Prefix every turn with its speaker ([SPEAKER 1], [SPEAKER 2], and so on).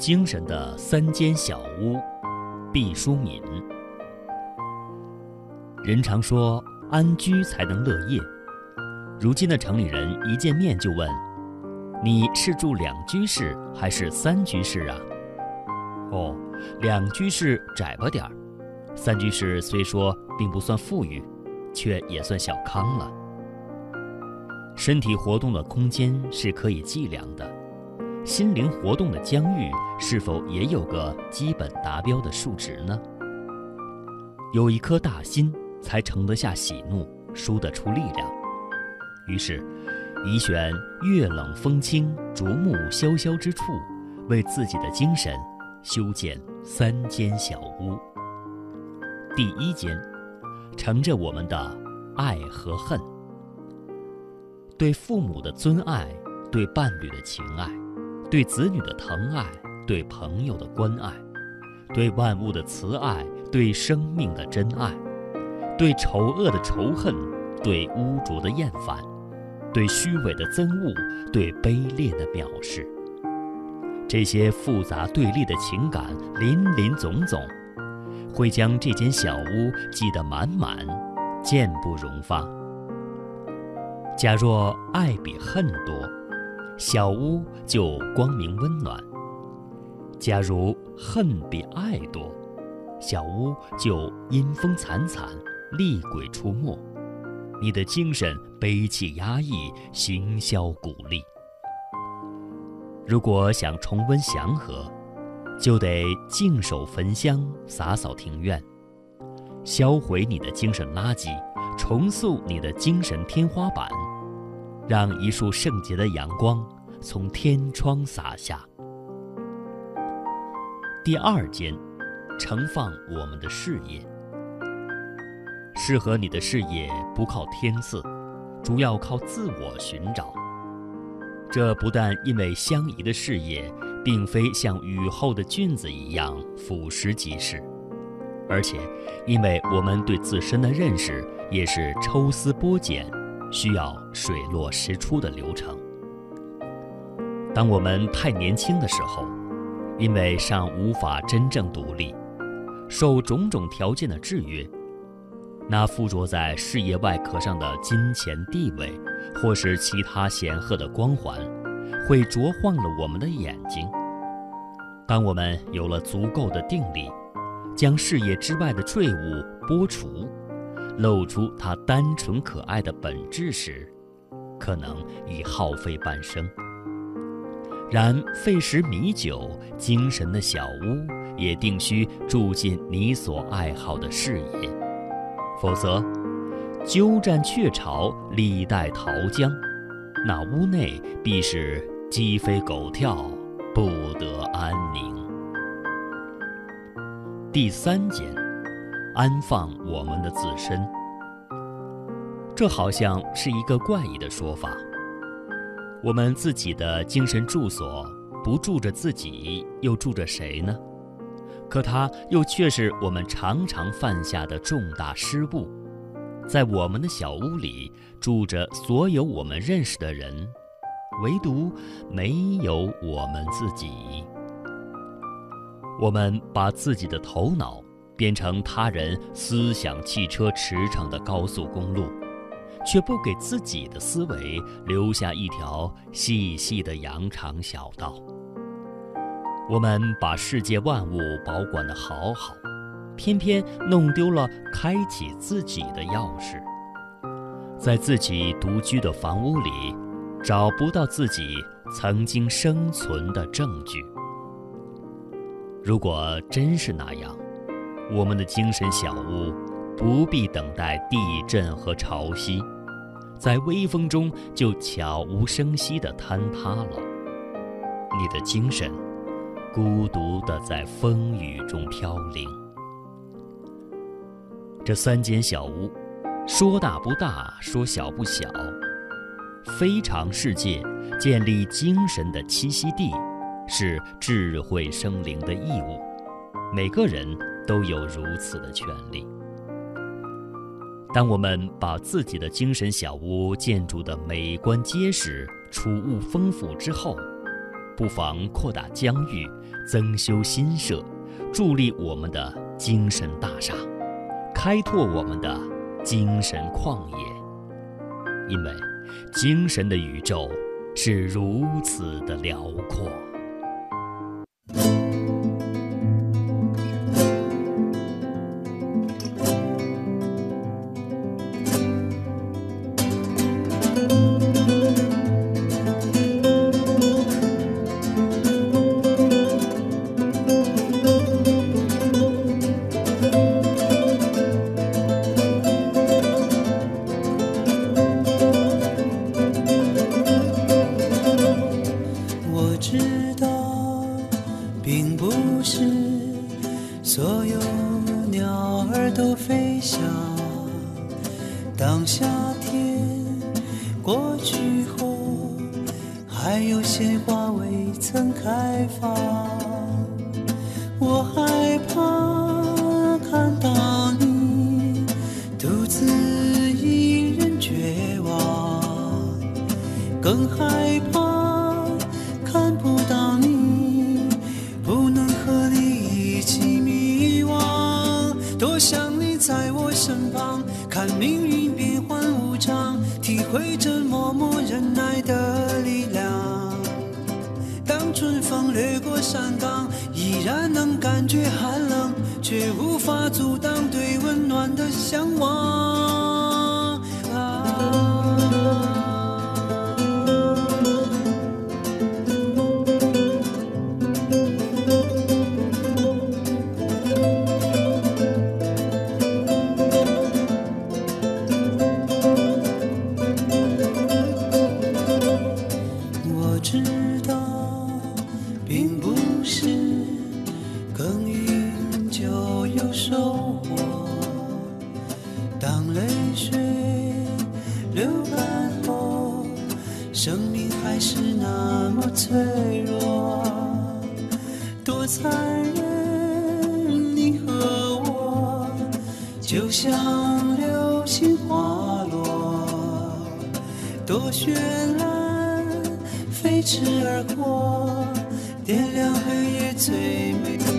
[SPEAKER 1] 精神的三间小屋，毕淑敏。人常说安居才能乐业，如今的城里人一见面就问：“你是住两居室还是三居室啊？”哦，两居室窄吧点儿，三居室虽说并不算富裕，却也算小康了。身体活动的空间是可以计量的，心灵活动的疆域是否也有个基本达标的数值呢？有一颗大心，才盛得下喜怒，输得出力量。于是，宜选月冷风清、竹木萧萧之处，为自己的精神修建三间小屋。第一间，盛着我们的爱和恨。对父母的尊爱，对伴侣的情爱，对子女的疼爱，对朋友的关爱，对万物的慈爱，对生命的真爱，对丑恶的仇恨，对污浊的厌烦，对虚伪的憎恶，对卑劣的藐视。这些复杂对立的情感林林总总，会将这间小屋挤得满满，渐不容发。假若爱比恨多，小屋就光明温暖；假如恨比爱多，小屋就阴风惨惨，厉鬼出没。你的精神悲气压抑，行销鼓励。如果想重温祥和，就得净手焚香，洒扫庭院，销毁你的精神垃圾，重塑你的精神天花板。让一束圣洁的阳光从天窗洒下。第二间，盛放我们的事业。适合你的事业不靠天赐，主要靠自我寻找。这不但因为相宜的事业并非像雨后的菌子一样腐蚀即逝，而且因为我们对自身的认识也是抽丝剥茧。需要水落石出的流程。当我们太年轻的时候，因为尚无法真正独立，受种种条件的制约，那附着在事业外壳上的金钱地位，或是其他显赫的光环，会灼晃了我们的眼睛。当我们有了足够的定力，将事业之外的赘物剥除。露出他单纯可爱的本质时，可能已耗费半生。然费时弥久，精神的小屋也定需住进你所爱好的事业，否则，鸠占鹊巢，历代桃僵，那屋内必是鸡飞狗跳，不得安宁。第三间。安放我们的自身，这好像是一个怪异的说法。我们自己的精神住所不住着自己，又住着谁呢？可它又却是我们常常犯下的重大失误。在我们的小屋里住着所有我们认识的人，唯独没有我们自己。我们把自己的头脑。变成他人思想汽车驰骋的高速公路，却不给自己的思维留下一条细细的羊肠小道。我们把世界万物保管得好好，偏偏弄丢了开启自己的钥匙，在自己独居的房屋里，找不到自己曾经生存的证据。如果真是那样，我们的精神小屋，不必等待地震和潮汐，在微风中就悄无声息地坍塌了。你的精神，孤独地在风雨中飘零。这三间小屋，说大不大，说小不小。非常世界建立精神的栖息地，是智慧生灵的义务。每个人。都有如此的权利。当我们把自己的精神小屋建筑的美观结实、储物丰富之后，不妨扩大疆域，增修新社，助力我们的精神大厦，开拓我们的精神旷野。因为精神的宇宙是如此的辽阔。
[SPEAKER 2] 鸟儿都飞翔当夏天过去后，还有鲜花未曾开放，我害怕多想你在我身旁，看命运变幻无常。体会这默默忍耐的力量。当春风掠过山岗，依然能感觉寒冷，却无法阻挡对温暖的向往。有收获，当泪水流干后生命还是那么脆弱，多残忍！你和我就像流星滑落，多绚烂，飞驰而过，点亮黑夜最美。